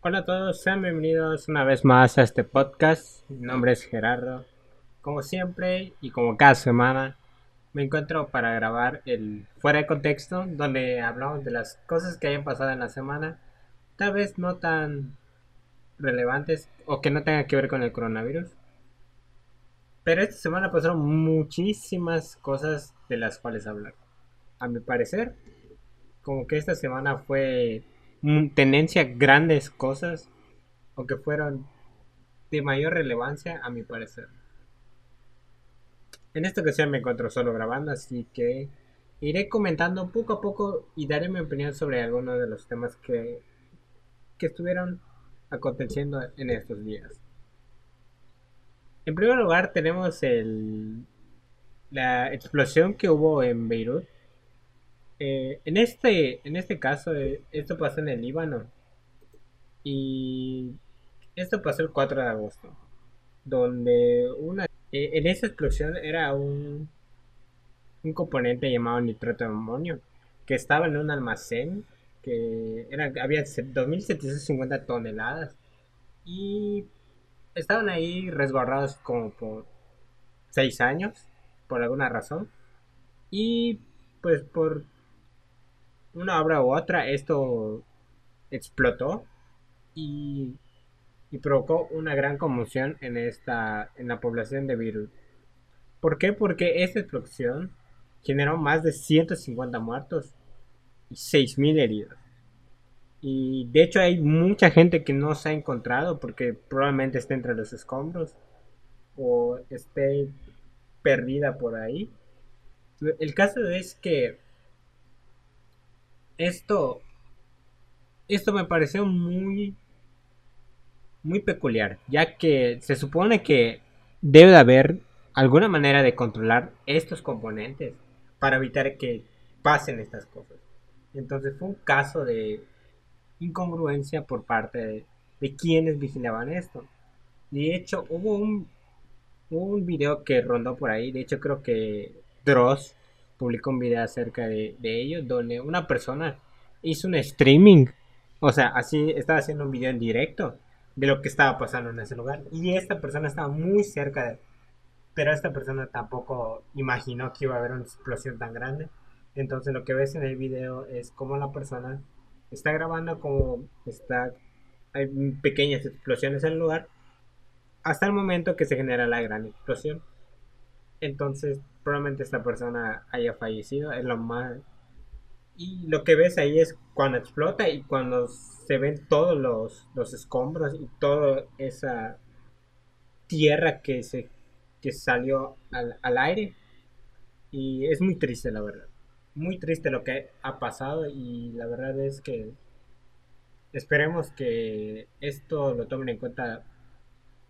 Hola a todos, sean bienvenidos una vez más a este podcast. Mi nombre es Gerardo. Como siempre y como cada semana, me encuentro para grabar el Fuera de Contexto, donde hablamos de las cosas que hayan pasado en la semana, tal vez no tan relevantes o que no tengan que ver con el coronavirus. Pero esta semana pasaron muchísimas cosas de las cuales hablar. A mi parecer, como que esta semana fue tendencia grandes cosas o que fueron de mayor relevancia a mi parecer. En esta ocasión me encuentro solo grabando, así que iré comentando poco a poco y daré mi opinión sobre algunos de los temas que, que estuvieron aconteciendo en estos días. En primer lugar tenemos el, la explosión que hubo en Beirut eh, en, este, en este caso, eh, esto pasó en el Líbano. Y esto pasó el 4 de agosto. Donde una. Eh, en esa explosión era un. Un componente llamado nitrato de amonio. Que estaba en un almacén. Que era, había 2.750 toneladas. Y estaban ahí resguardados como por 6 años. Por alguna razón. Y pues por una obra u otra, esto explotó y, provocó una gran conmoción en, esta, en la población de Beirut. ¿Por qué? Porque esta explosión generó más de 150 muertos y 6.000 heridos. Y de hecho hay mucha gente que no se ha encontrado porque probablemente esté entre los escombros o esté perdida por ahí. El caso es que esto, esto me pareció muy, muy peculiar, ya que se supone que debe de haber alguna manera de controlar estos componentes para evitar que pasen estas cosas. Entonces fue un caso de incongruencia por parte de, quienes vigilaban esto. De hecho, hubo un, un video que rondó por ahí. De hecho, creo que Dross publicó un video acerca de, de ello, donde una persona hizo un streaming, o sea, así estaba haciendo un video en directo de lo que estaba pasando en ese lugar. Y esta persona estaba muy cerca de... Pero esta persona tampoco imaginó que iba a haber una explosión tan grande. Entonces lo que ves en el video es como la persona está grabando como está... Hay pequeñas explosiones en el lugar. Hasta el momento que se genera la gran explosión. Entonces probablemente esta persona haya fallecido, es lo más... Y lo que ves ahí es cuando explota y cuando se ven todos los, escombros y toda esa tierra que se que salió al, al, aire. Y es muy triste, la verdad. Muy triste lo que ha pasado y la verdad es que esperemos que esto lo tomen en cuenta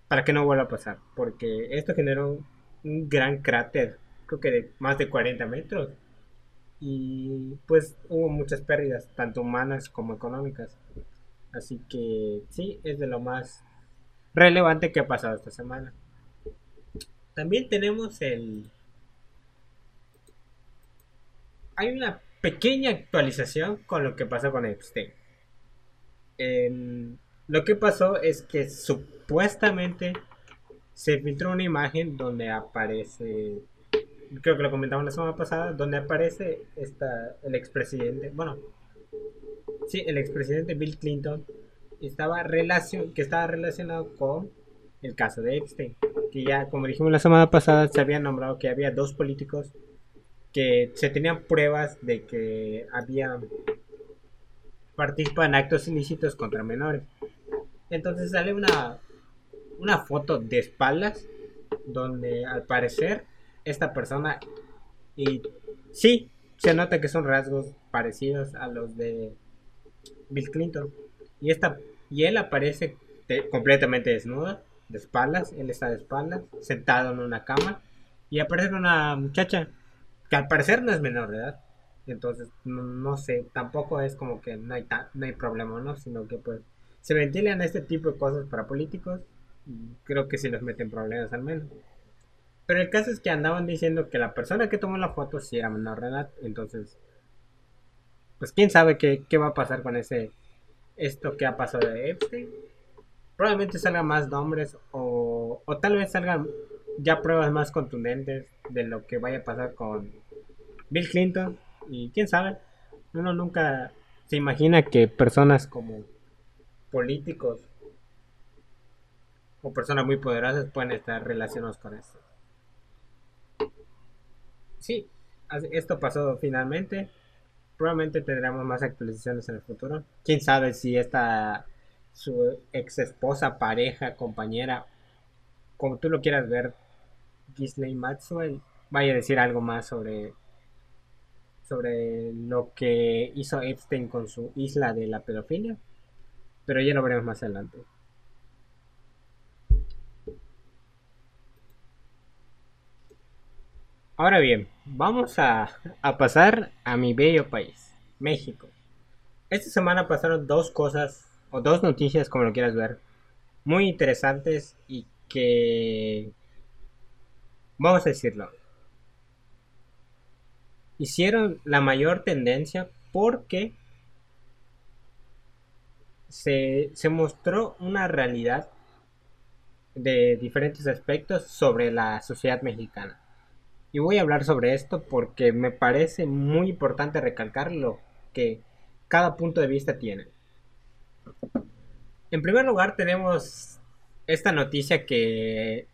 para que no vuelva a pasar. Porque esto generó un gran cráter creo que de más de 40 metros. Y pues hubo muchas pérdidas, tanto humanas como económicas. Así que sí, es de lo más relevante que ha pasado esta semana. También tenemos el... Hay una pequeña actualización con lo que pasó con Epstein. lo que pasó es que supuestamente se filtró una imagen donde aparece creo que lo comentamos la semana pasada, donde aparece esta, el expresidente, bueno, sí, el expresidente Bill Clinton, estaba relacion, que estaba relacionado con el caso de Epstein, que ya, como dijimos la semana pasada, se había nombrado que había dos políticos que se tenían pruebas de que había participado en actos ilícitos contra menores. Entonces sale una, una foto de espaldas donde al parecer esta persona y sí, se nota que son rasgos parecidos a los de Bill Clinton. Y, esta, y él aparece completamente desnudo, de espaldas, él está de espaldas, sentado en una cama, y aparece una muchacha que al parecer no es menor de edad. Entonces, no, sé, tampoco es como que no hay, no hay problema, ¿no? Sino que pues se ventilan este tipo de cosas para políticos creo que si los meten problemas al menos. Pero el caso es que andaban diciendo que la persona que tomó la foto sí era menor de edad. Entonces, pues quién sabe qué, va a pasar con ese esto que ha pasado de Epstein. Probablemente salgan más nombres o, o tal vez salgan ya pruebas más contundentes de lo que vaya a pasar con Bill Clinton. Y quién sabe, uno nunca se imagina que personas como políticos o personas muy poderosas pueden estar relacionados con esto. Sí, esto pasó finalmente. Probablemente tendremos más actualizaciones en el futuro. Quién sabe si esta su ex esposa, pareja, compañera, como tú lo quieras ver, Gisley Maxwell, vaya a decir algo más sobre sobre lo que hizo Epstein con su isla de la pedofilia, pero ya lo veremos más adelante. Ahora bien, vamos a, pasar a mi bello país, México. Esta semana pasaron dos cosas, o dos noticias, como lo quieras ver, muy interesantes y que, vamos a decirlo, hicieron la mayor tendencia porque se, se mostró una realidad de diferentes aspectos sobre la sociedad mexicana. Y voy a hablar sobre esto porque me parece muy importante recalcar lo que cada punto de vista tiene. En primer lugar tenemos esta noticia que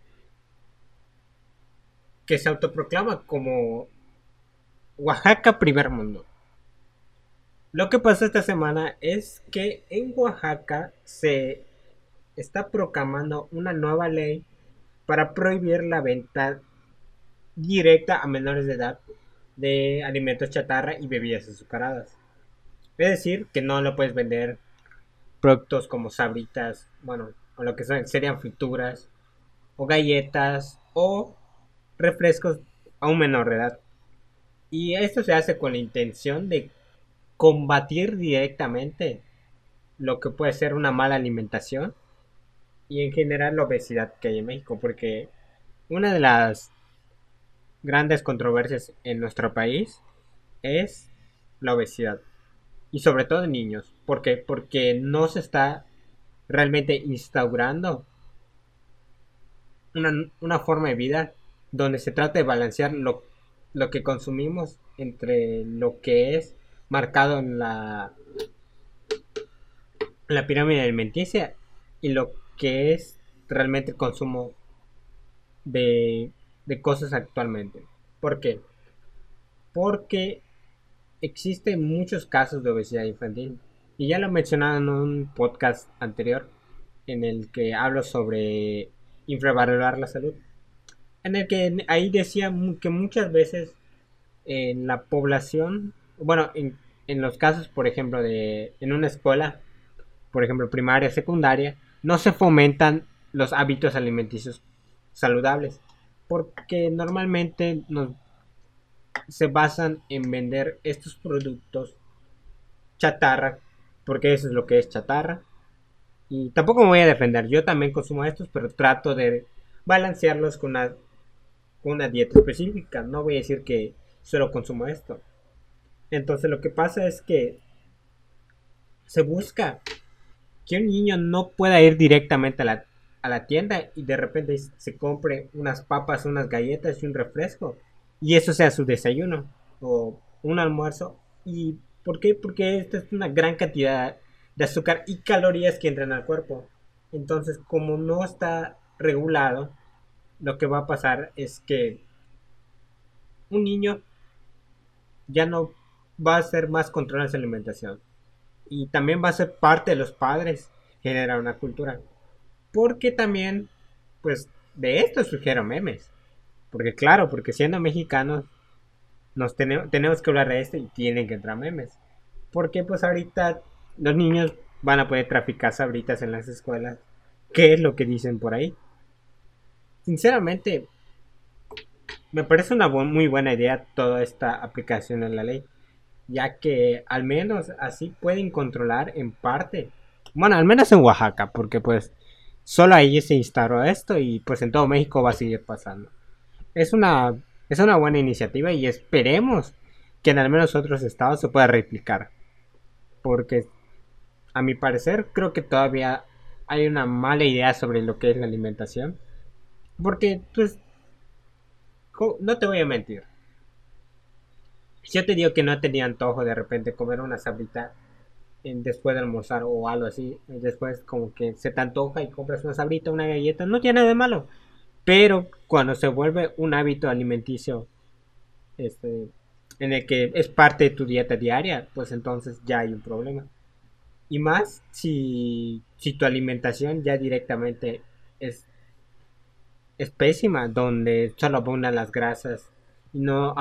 que se autoproclama como Oaxaca primer mundo. Lo que pasó esta semana es que en Oaxaca se está proclamando una nueva ley para prohibir la venta directa a menores de edad de alimentos chatarra y bebidas azucaradas. Es decir, que no lo puedes vender productos como sabritas, bueno, o lo que serían frituras, o galletas, o refrescos a un menor de edad. Y esto se hace con la intención de combatir directamente lo que puede ser una mala alimentación y en general la obesidad que hay en México, porque una de las grandes controversias en nuestro país es la obesidad. Y sobre todo en niños. ¿Por qué? Porque no se está realmente instaurando una, forma de vida donde se trata de balancear lo, lo que consumimos entre lo que es marcado en la, la pirámide alimenticia y lo que es realmente el consumo de de cosas actualmente. ¿Por qué? Porque existen muchos casos de obesidad infantil. Y ya lo mencionaba en un podcast anterior en el que hablo sobre infravalorar la salud. En el que ahí decía que muchas veces en la población, bueno, en, en los casos, por ejemplo, de en una escuela, por ejemplo, primaria, secundaria, no se fomentan los hábitos alimenticios saludables porque normalmente se basan en vender estos productos chatarra, porque eso es lo que es chatarra. Y tampoco me voy a defender, yo también consumo estos, pero trato de balancearlos con una, con una dieta específica. No voy a decir que solo consumo esto. Entonces lo que pasa es que se busca que un niño no pueda ir directamente a la a la tienda y de repente se compre unas papas, unas galletas y un refresco y eso sea su desayuno o un almuerzo. ¿Y por qué? Porque esto es una gran cantidad de azúcar y calorías que entran al cuerpo. Entonces, como no está regulado, lo que va a pasar es que un niño ya no va a hacer más control en su alimentación. Y también va a ser parte de los padres generar una cultura. Porque también, pues, de esto surgieron memes. Porque claro, porque siendo mexicanos, nos tenemos, que hablar de esto y tienen que entrar memes. Porque pues ahorita los niños van a poder traficar sabritas en las escuelas. ¿Qué es lo que dicen por ahí? Sinceramente, me parece una muy buena idea toda esta aplicación en la ley. Ya que al menos así pueden controlar en parte. Bueno, al menos en Oaxaca, porque pues solo ahí se instaló esto y pues en todo México va a seguir pasando. Es una, es una buena iniciativa y esperemos que en al menos otros estados se pueda replicar. Porque a mi parecer, creo que todavía hay una mala idea sobre lo que es la alimentación. Porque, pues, no te voy a mentir. Yo te digo que no tenía antojo de repente comer una sabrita después de almorzar o algo así, después como que se te antoja y compras una sabrita, una galleta, no tiene nada de malo. Pero cuando se vuelve un hábito alimenticio, este, en el que es parte de tu dieta diaria, pues entonces ya hay un problema. Y más si, si tu alimentación ya directamente es, es pésima, donde solo abundan las grasas y no,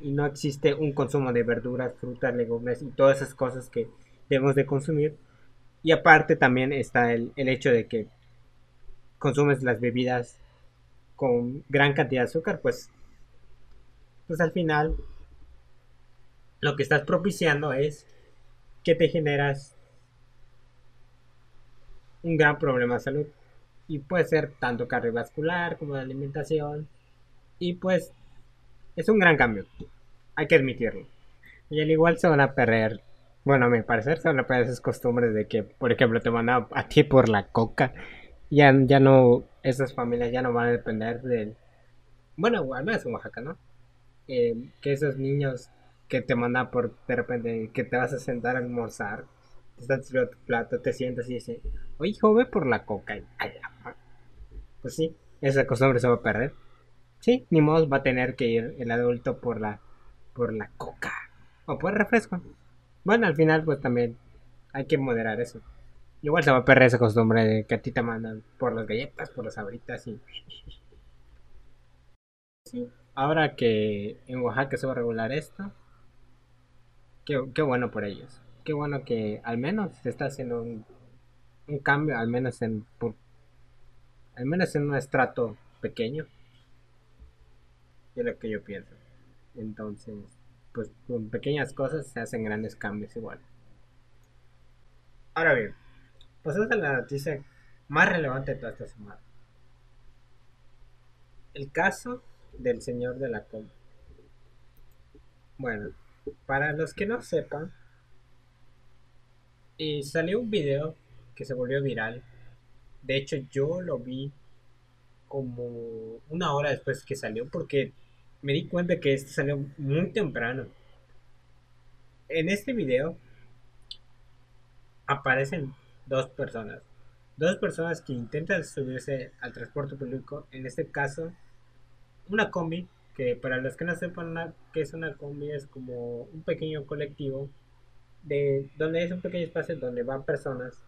y no existe un consumo de verduras, frutas, legumbres y todas esas cosas que debemos de consumir. Y aparte también está el, el hecho de que consumes las bebidas con gran cantidad de azúcar, pues, pues al final lo que estás propiciando es que te generas un gran problema de salud. Y puede ser tanto cardiovascular como de alimentación. Y pues es un gran cambio. Hay que admitirlo. Y al igual se van a perder. Bueno, a mi parecer se van a perder esas costumbres de que, por ejemplo, te van a, ti por la coca. Ya, ya no, esas familias ya no van a depender del... Bueno, al menos en Oaxaca, ¿no? Eh, que esos niños que te mandan por de repente que te vas a sentar a almorzar te están tu plato, te sientas y dices, oye, hijo, ve por la coca. Pues sí, esa costumbre se va a perder. Sí, ni modo va a tener que ir el adulto por la, por la coca o por el refresco. Bueno, al final, pues también hay que moderar eso. Igual se va a perder esa costumbre de que a ti te mandan por las galletas, por las abritas y. Sí, ahora que en Oaxaca se va a regular esto, qué, qué bueno por ellos qué bueno que al menos se está haciendo un, cambio, al menos en al menos en un estrato pequeño. Es lo que yo pienso. Entonces, pues con pequeñas cosas se hacen grandes cambios igual. Ahora bien, pasamos a la noticia más relevante de toda esta semana. El caso del señor de la com. Bueno, para los que no sepan, y salió un video que se volvió viral. De hecho, yo lo vi como una hora después que salió porque me di cuenta que este salió muy temprano. En este video aparecen dos personas. Dos personas que intentan subirse al transporte público. En este caso, una combi. Que para los que no sepan qué es una combi, es como un pequeño colectivo de donde es un pequeño espacio donde van personas,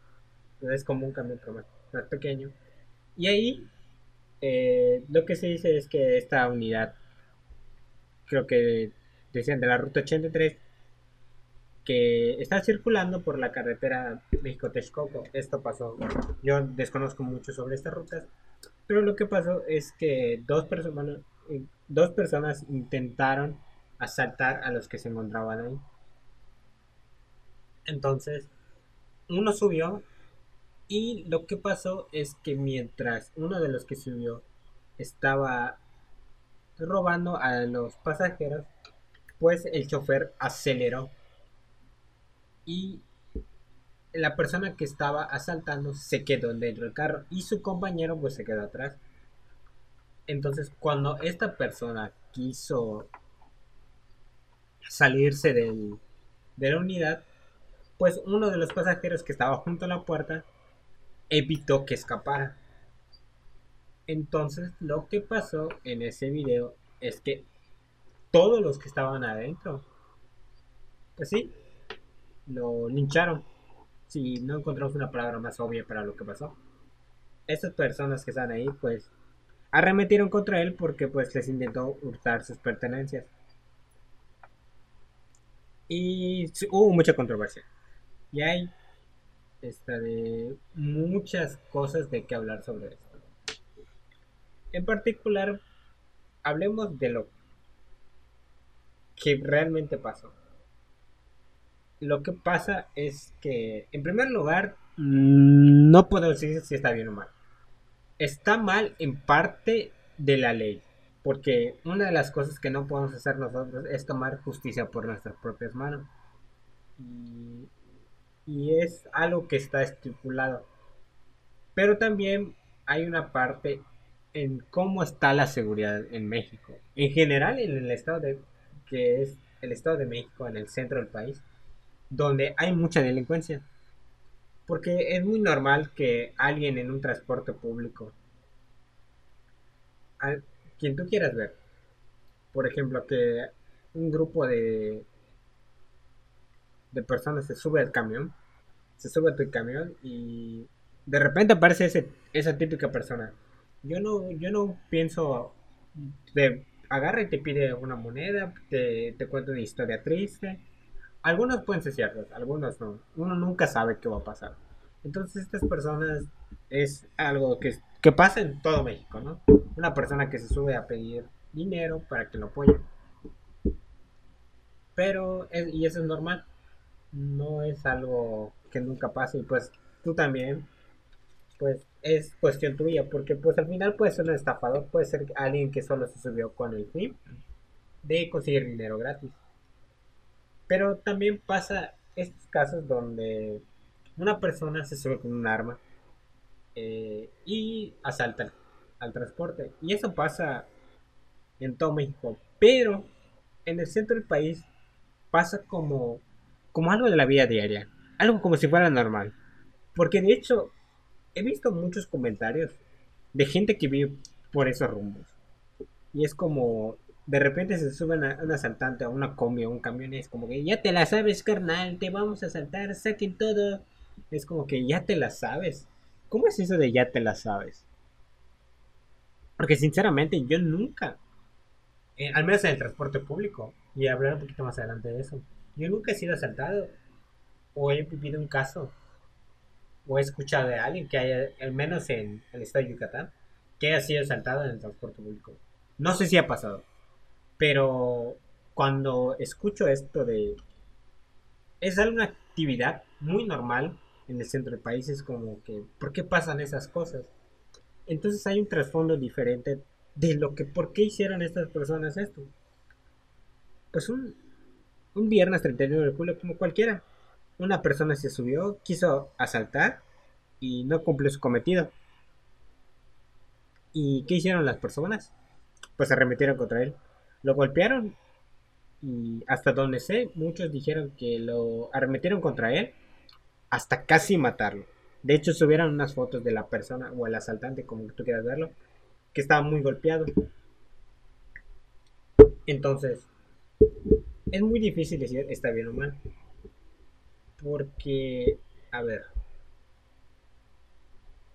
es como un camión más, más pequeño. Y ahí eh, lo que se dice es que esta unidad, creo que decían de la ruta 83, que está circulando por la carretera México-Texcoco. Esto pasó, yo desconozco mucho sobre estas rutas, pero lo que pasó es que dos personas, dos personas intentaron asaltar a los que se encontraban ahí. Entonces, uno subió y lo que pasó es que mientras uno de los que subió estaba robando a los pasajeros, pues el chofer aceleró y la persona que estaba asaltando se quedó dentro del carro y su compañero pues se quedó atrás. Entonces cuando esta persona quiso salirse de la unidad, pues uno de los pasajeros que estaba junto a la puerta evitó que escapara. Entonces lo que pasó en ese video es que todos los que estaban adentro, pues sí, lo lincharon. Si no encontramos una palabra más obvia para lo que pasó. Estas personas que están ahí, pues, arremetieron contra él porque pues les intentó hurtar sus pertenencias. Y hubo mucha controversia. Y hay esta, de muchas cosas de qué hablar sobre esto. En particular, hablemos de lo que realmente pasó. Lo que pasa es que, en primer lugar, no puedo decir si está bien o mal. Está mal en parte de la ley. Porque una de las cosas que no podemos hacer nosotros es tomar justicia por nuestras propias manos. Y y es algo que está estipulado. Pero también hay una parte en cómo está la seguridad en México. En general, en el estado de que es el estado de México, en el centro del país, donde hay mucha delincuencia. Porque es muy normal que alguien en un transporte público, quien tú quieras ver, por ejemplo, que un grupo de, de personas se sube al camión, se sube a tu camión y de repente aparece ese, esa típica persona. Yo no, yo no pienso, te agarra y te pide una moneda, te, te cuenta una historia triste. Algunos pueden ser ciertos, algunos no. Uno nunca sabe qué va a pasar. Entonces estas personas es algo que, que pasa en todo México, ¿no? Una persona que se sube a pedir dinero para que lo apoyen. Pero, y eso es normal. No es algo que nunca pase. Y pues tú también, pues es cuestión tuya. Porque pues al final puede ser un estafador. Puede ser alguien que solo se subió con el fin de conseguir dinero gratis. Pero también pasa estos casos donde una persona se sube con un arma eh, y asalta al transporte. Y eso pasa en todo México. Pero en el centro del país pasa como, como algo de la vida diaria. Algo como si fuera normal. Porque de hecho he visto muchos comentarios de gente que vive por esos rumbos. Y es como, de repente se suben a un asaltante a una combi o un camión y es como que ya te la sabes, carnal, te vamos a asaltar, saquen todo. Es como que ya te la sabes. ¿Cómo es eso de ya te la sabes? Porque sinceramente yo nunca eh, al menos en el transporte público, y hablar un poquito más adelante de eso. Yo nunca he sido asaltado, o he vivido un caso, o he escuchado de alguien que haya, al menos en el estado de Yucatán, que haya sido asaltado en el transporte público. No sé si ha pasado, pero cuando escucho esto de... Es alguna actividad muy normal en el centro del país, es como que, ¿por qué pasan esas cosas? Entonces hay un trasfondo diferente de lo que, ¿por qué hicieron estas personas esto? Pues un, un viernes 31 de julio, como cualquiera, una persona se subió, quiso asaltar y no cumplió su cometido. ¿Y qué hicieron las personas? Pues arremetieron contra él. Lo golpearon y hasta donde sé, muchos dijeron que lo arremetieron contra él hasta casi matarlo. De hecho, subieron unas fotos de la persona o el asaltante, como tú quieras verlo, que estaba muy golpeado. Entonces, es muy difícil decir está bien o mal. Porque, a ver,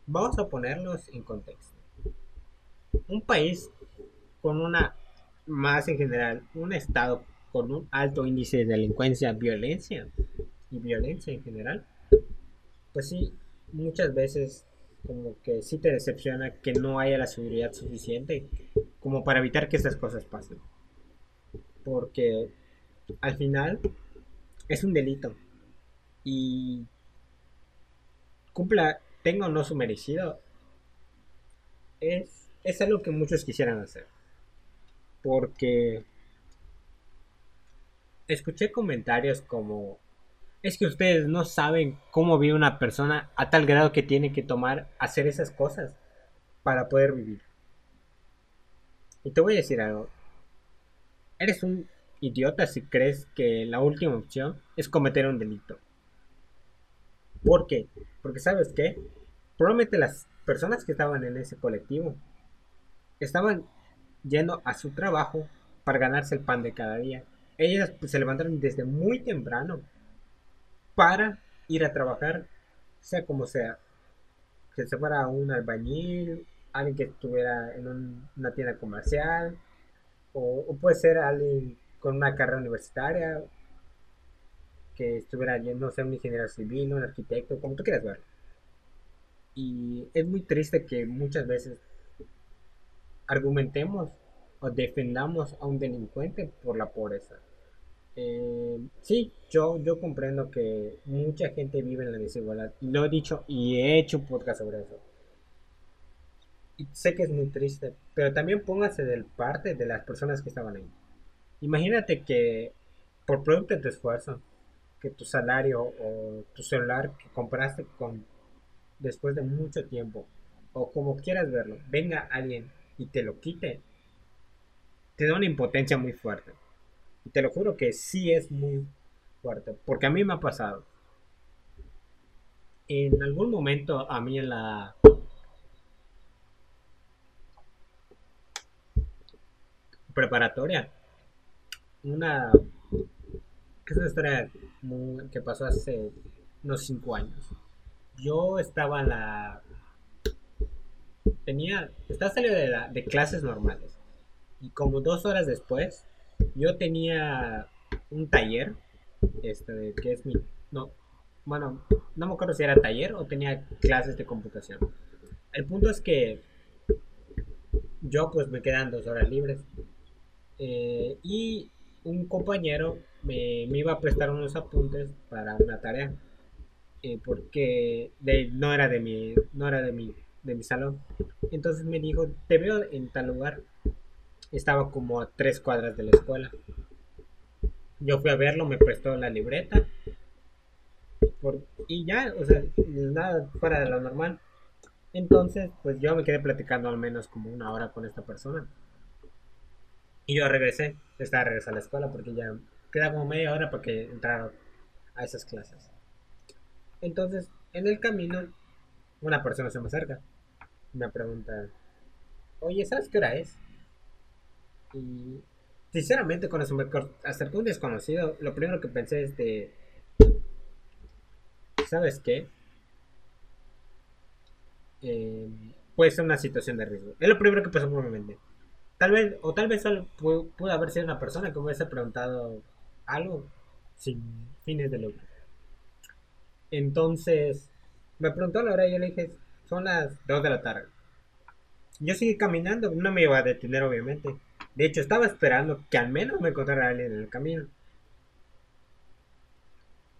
vamos a ponerlos en contexto. Un país con una, más en general, un estado con un alto índice de delincuencia, violencia y violencia en general, pues sí, muchas veces como que sí te decepciona que no haya la seguridad suficiente como para evitar que estas cosas pasen. Porque al final es un delito y cumpla, tenga o no su merecido, es, es algo que muchos quisieran hacer. Porque escuché comentarios como es que ustedes no saben cómo vive una persona a tal grado que tiene que tomar, hacer esas cosas para poder vivir. Y te voy a decir algo. Eres un idiota si crees que la última opción es cometer un delito. ¿Por qué? Porque sabes qué? Probablemente las personas que estaban en ese colectivo estaban yendo a su trabajo para ganarse el pan de cada día. Ellas pues, se levantaron desde muy temprano para ir a trabajar, sea como sea. Que se fuera un albañil, alguien que estuviera en una tienda comercial, o, puede ser alguien con una carrera universitaria, que estuviera no sé, un ingeniero civil, un arquitecto, como tú quieras ver. Y es muy triste que muchas veces argumentemos o defendamos a un delincuente por la pobreza. Eh, sí, yo, yo comprendo que mucha gente vive en la desigualdad. Lo he dicho y he hecho un podcast sobre eso. Y sé que es muy triste, pero también póngase del parte de las personas que estaban ahí. Imagínate que por producto de tu esfuerzo que tu salario o tu celular que compraste con después de mucho tiempo o como quieras verlo, venga alguien y te lo quite, te da una impotencia muy fuerte. Y te lo juro que sí es muy fuerte, porque a mí me ha pasado. En algún momento a mí en la preparatoria, una que es una historia que pasó hace unos 5 años. Yo estaba en la tenía estaba saliendo de, la, clases normales. Y como dos horas después yo tenía un taller este que es mi no bueno no me acuerdo si era taller o tenía clases de computación. El punto es que yo pues me quedan dos horas libres. Eh, y un compañero me, iba a prestar unos apuntes para una tarea eh, porque no era de mi no era de mi de mi salón. Entonces me dijo te veo en tal lugar estaba como a tres cuadras de la escuela. Yo fui a verlo me prestó la libreta y ya o sea nada fuera de lo normal. Entonces pues yo me quedé platicando al menos como una hora con esta persona. Y yo regresé, estaba regresando a la escuela porque ya queda como media hora para que entrara a esas clases. Entonces, en el camino, una persona se me acerca. Me pregunta, oye, ¿sabes qué hora es? Y sinceramente, cuando se me acercó un desconocido, lo primero que pensé es de, ¿sabes qué? Eh, puede ser una situación de riesgo. Es lo primero que pasó por mi mente. Tal vez, o tal vez solo pudo, haber sido una persona que hubiese preguntado algo sin fines de lucro. Entonces, me preguntó la hora y yo le dije, son las 2 de la tarde. Yo seguí caminando, no me iba a detener obviamente. De hecho, estaba esperando que al menos me encontrara alguien en el camino.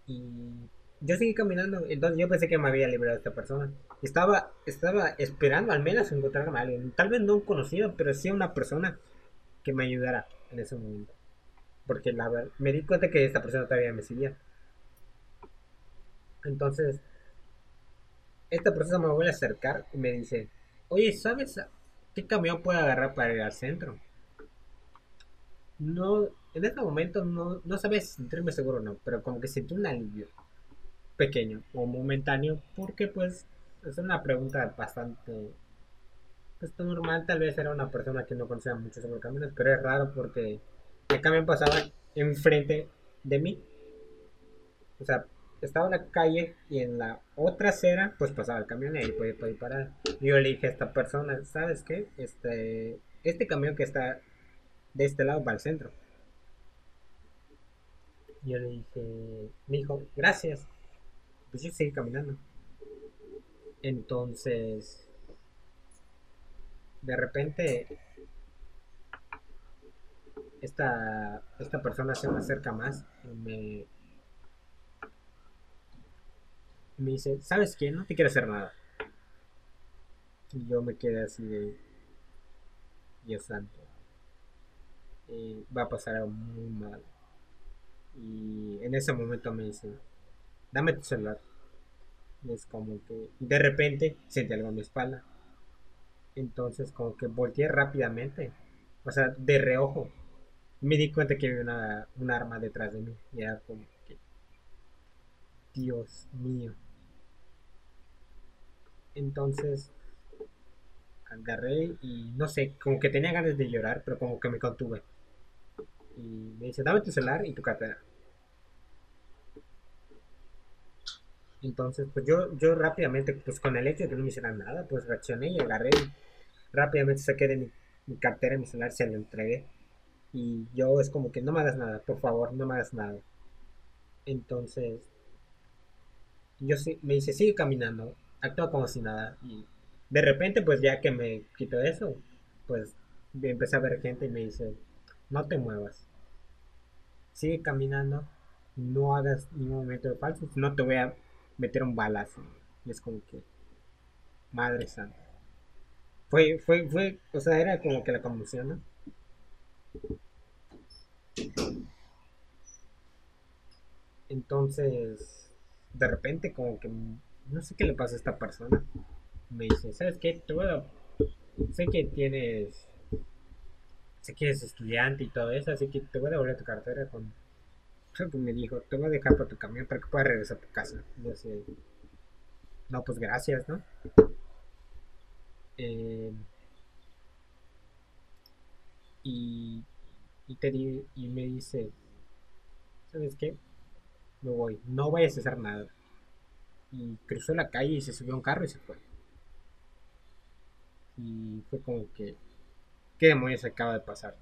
Y yo seguí caminando, entonces yo pensé que me había librado esta persona. Estaba, estaba esperando al menos encontrarme a alguien, tal vez no un conocido, pero sí una persona que me ayudara en ese momento. Porque la me di cuenta que esta persona todavía me seguía. Entonces, esta persona me vuelve a acercar y me dice, oye, ¿sabes qué camión puedo agarrar para ir al centro? No, en este momento no, no sabes sentirme seguro o no, pero como que sentí un alivio pequeño o momentáneo porque pues es una pregunta bastante pues, normal tal vez era una persona que no conocía mucho sobre caminos pero es raro porque el camión pasaba enfrente de mí. O sea estaba en la calle y en la otra acera pues pasaba el camión y ahí podía, parar. Y yo le dije a esta persona sabes qué este este camión que está de este lado va al centro yo le dije me dijo gracias pues yo seguí caminando. Entonces, de repente, esta, esta persona se me acerca más y me, me dice, ¿sabes quién? No te quiere hacer nada. Y yo me quedé así de, Dios santo, y va a pasar algo muy mal. Y en ese momento me dice, dame tu celular. es como que de repente sentí algo en mi espalda. Entonces como que volteé rápidamente. O sea, de reojo. Me di cuenta que había una, un arma detrás de mí. Y era como que... Dios mío. Entonces agarré y no sé, como que tenía ganas de llorar, pero como que me contuve. Y me dice, dame tu celular y tu cartera. Entonces, pues yo, yo rápidamente, pues con el hecho de que no me hicieran nada, pues reaccioné y agarré. rápidamente saqué de mi, cartera, mi celular, se lo entregué. Y yo es como que no me hagas nada, por favor, no me hagas nada. Entonces, yo sí, me dice, sigue caminando, actúa como si nada. Y de repente, pues ya que me quitó eso, pues empecé a ver gente y me dice, no te muevas. Sigue caminando, no hagas ningún momento de falso, no te voy a meter un balazo. Y es como que, madre santa. Fue, fue, fue, o sea, era como que la conmoción. Entonces, de repente como que no sé qué le pasa a esta persona. Me dice, ¿sabes qué? Te voy a... Sé que tienes... Sé que eres estudiante y todo eso, así que te voy a devolver tu cartera con... Creo me dijo, te voy a dejar por tu camión para que puedas regresar a tu casa. Yo sé, no, pues gracias, ¿no? Eh, y, y, te y me dice, ¿sabes qué? Me voy, no vayas a hacer nada. Y cruzó la calle y se subió a un carro y se fue. Y fue como que, ¿qué demonios acaba de pasar?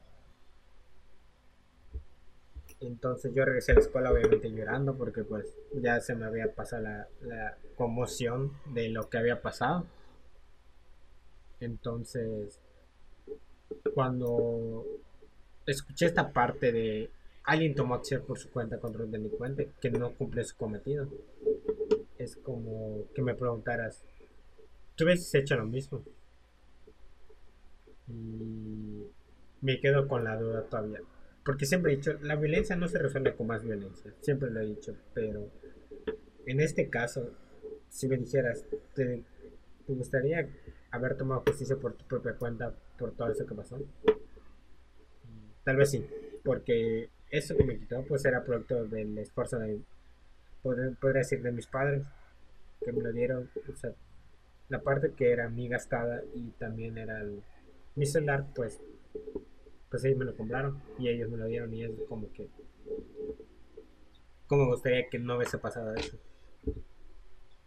Entonces yo regresé a la escuela obviamente llorando porque pues ya se me había pasado la, la conmoción de lo que había pasado. Entonces, cuando escuché esta parte de alguien tomó acción por su cuenta contra un delincuente que no cumple su cometido, es como que me preguntaras, ¿tú hubieses hecho lo mismo? Y me quedo con la duda todavía. Porque siempre he dicho, la violencia no se resuelve con más violencia, siempre lo he dicho, pero en este caso, si me dijeras, ¿te, te gustaría haber tomado justicia por tu propia cuenta por todo eso que pasó? Tal vez sí, porque eso que me quitó pues era producto del esfuerzo de, podría decir, de mis padres, que me lo dieron, o sea, la parte que era mi gastada y también era el, mi celular, pues, pues ellos me lo compraron y ellos me lo dieron y es como que, como gustaría que no hubiese pasado eso.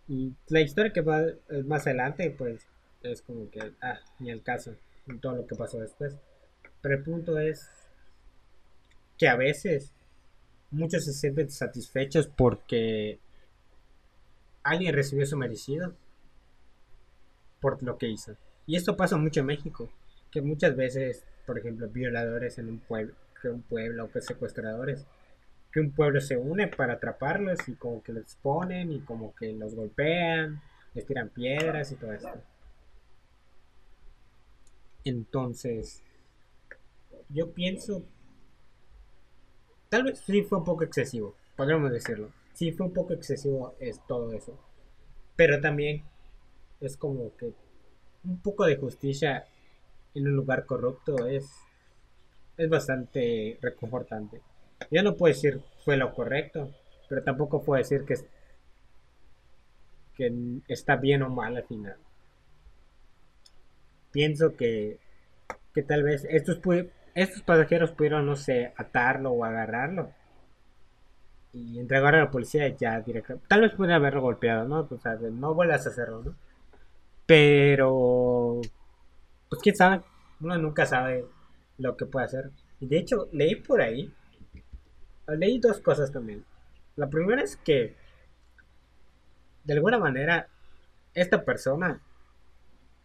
Y la historia que va más adelante, pues, es como que, ah, ni el caso, todo lo que pasó después. Pero el punto es que a veces muchos se sienten satisfechos porque alguien recibió su merecido por lo que hizo. Y esto pasa mucho en México, que muchas veces, por ejemplo, violadores en un pueblo, que un pueblo, que secuestradores, que un pueblo se une para atraparlos y como que los ponen y como que los golpean, les tiran piedras y todo esto. Entonces, yo pienso, tal vez sí fue un poco excesivo, podríamos decirlo. Sí fue un poco excesivo es todo eso. Pero también es como que un poco de justicia en un lugar corrupto es, es bastante reconfortante. Yo no puedo decir fue lo correcto, pero tampoco puedo decir que, que está bien o mal al final pienso que, que tal vez estos, estos pasajeros pudieron, no sé, atarlo o agarrarlo y entregarlo a la policía ya directamente. Tal vez pudiera haberlo golpeado, ¿no? O sea, no vuelvas a hacerlo, ¿no? Pero, pues quién sabe, uno nunca sabe lo que puede hacer. Y de hecho, leí por ahí, leí dos cosas también. La primera es que, de alguna manera, esta persona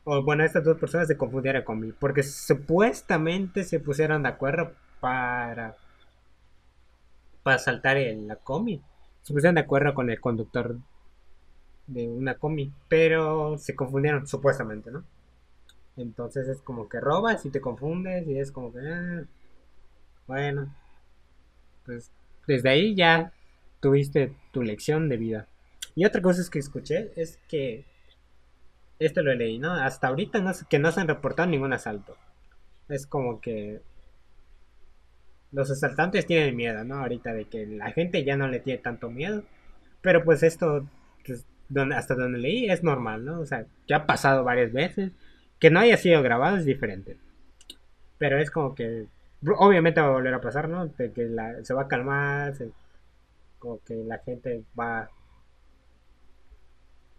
o bueno, estas dos personas se confundieron conmigo, porque supuestamente se pusieron de acuerdo para para saltar en la comi. Se pusieron de acuerdo con el conductor de una comi, pero se confundieron supuestamente, ¿no? Entonces es como que robas y te confundes y es como que ah, bueno, pues desde ahí ya tuviste tu lección de vida. Y otra cosa es que escuché es que esto lo leí, ¿no? Hasta ahorita no, que no se han reportado ningún asalto. Es como que los asaltantes tienen miedo, ¿no? Ahorita de que la gente ya no le tiene tanto miedo. Pero pues esto, pues, donde, hasta donde leí, es normal, ¿no? O sea, que ha pasado varias veces. Que no haya sido grabado es diferente. Pero es como que, obviamente va a volver a pasar, ¿no? De que se va a calmar, como que la gente va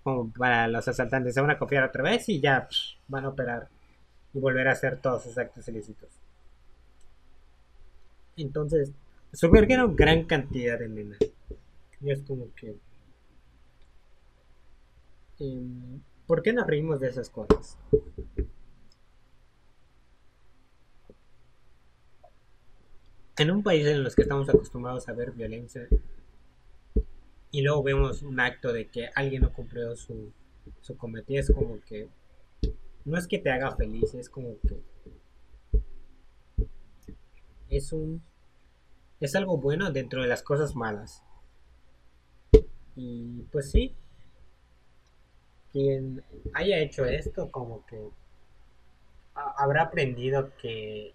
como para los asaltantes se van a confiar otra vez y ya van a operar y volver a hacer todos sus actos ilícitos. Entonces, subvergieron gran cantidad de nenas. Y es como que... Em, ¿Por qué nos reímos de esas cosas? En un país en los que estamos acostumbrados a ver violencia y luego vemos un acto de que alguien no cumplió su, su cometido, es como que no es que te haga feliz, es como que es un es algo bueno dentro de las cosas malas. Y pues sí, quien haya hecho esto como que habrá aprendido que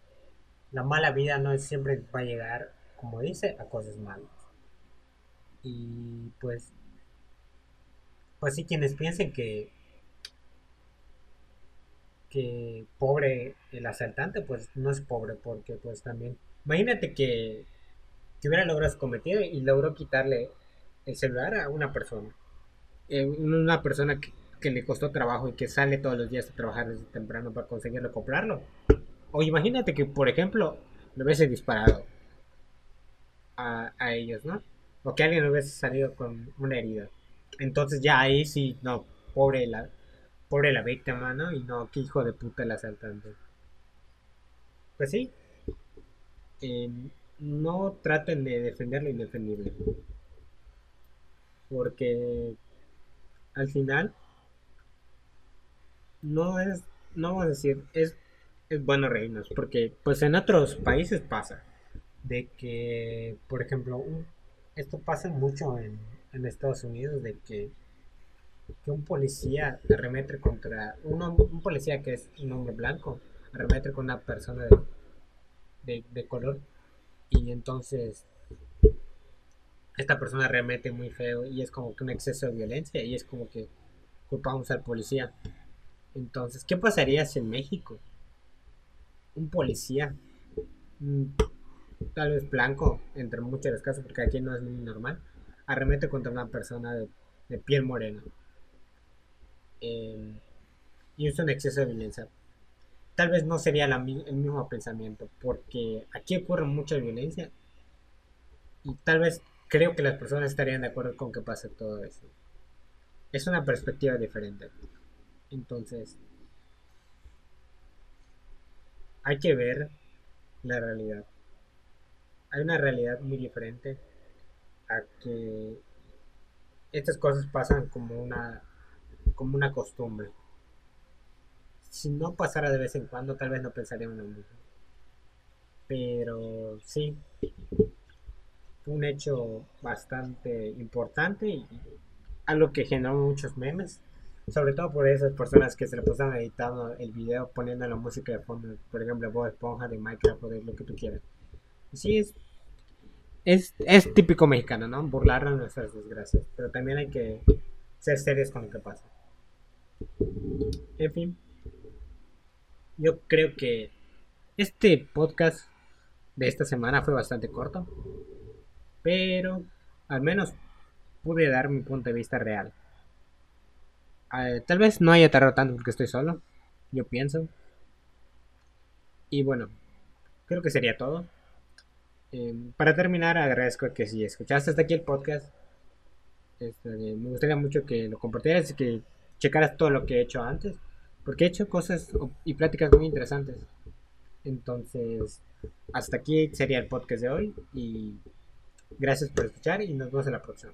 la mala vida no siempre va a llegar, como dice, a cosas malas. Y pues, pues sí, quienes piensen que que pobre el asaltante, pues no es pobre, porque pues también, imagínate que, que hubiera logrado su cometido y logró quitarle el celular a una persona. Eh, una persona que, que, le costó trabajo y que sale todos los días a trabajar desde temprano para conseguirlo comprarlo. O imagínate que, por ejemplo, lo hubiese disparado a, a ellos, ¿no? O que alguien hubiese salido con una herida. Entonces ya ahí sí, no, pobre la, pobre la víctima, ¿no? Y no, qué hijo de puta el asaltante. Pues sí. Eh, no traten de defender lo indefendible. Porque al final no es, no vamos a decir, es, es bueno reírnos. Porque pues en otros países pasa. De que, por ejemplo, esto pasa mucho en, en Estados Unidos, de que que un policía arremete contra un policía que es un hombre blanco arremete con una persona de, de, color y entonces esta persona arremete muy feo y es como que un exceso de violencia y es como que culpamos al policía. Entonces qué pasaría si en México un policía mm, tal vez blanco entre muchos los casos porque aquí no es muy normal arremete contra una persona de, piel morena eh, y es un exceso de violencia. Tal vez no sería el mismo pensamiento, porque aquí ocurre mucha violencia y tal vez creo que las personas estarían de acuerdo con que pase todo eso. Es una perspectiva diferente. Entonces, hay que ver la realidad. Hay una realidad muy diferente a que estas cosas pasan como una como una costumbre. Si no pasara de vez en cuando, tal vez no pensaría en lo mismo. Pero sí, un hecho bastante importante y algo que generó muchos memes. Sobre todo por esas personas que se le pasan editando el video, poniendo la música de fondo, por ejemplo, Bob Esponja de Minecraft o de lo que tú quieras. es, es, es típico mexicano, ¿no? Burlar nuestras desgracias. Pero también hay que ser serios con lo que pasa. En fin, yo creo que este podcast de esta semana fue bastante corto, pero al menos pude dar mi punto de vista real. Eh, tal vez no haya tardado tanto porque estoy solo, yo pienso. Y bueno, creo que sería todo. Eh, para terminar, agradezco que si escuchaste hasta aquí el podcast, este, me gustaría mucho que lo compartieras y que checaras todo lo que he hecho antes, porque he hecho cosas y pláticas muy interesantes. Entonces, hasta aquí sería el podcast de hoy y gracias por escuchar y nos vemos en la próxima.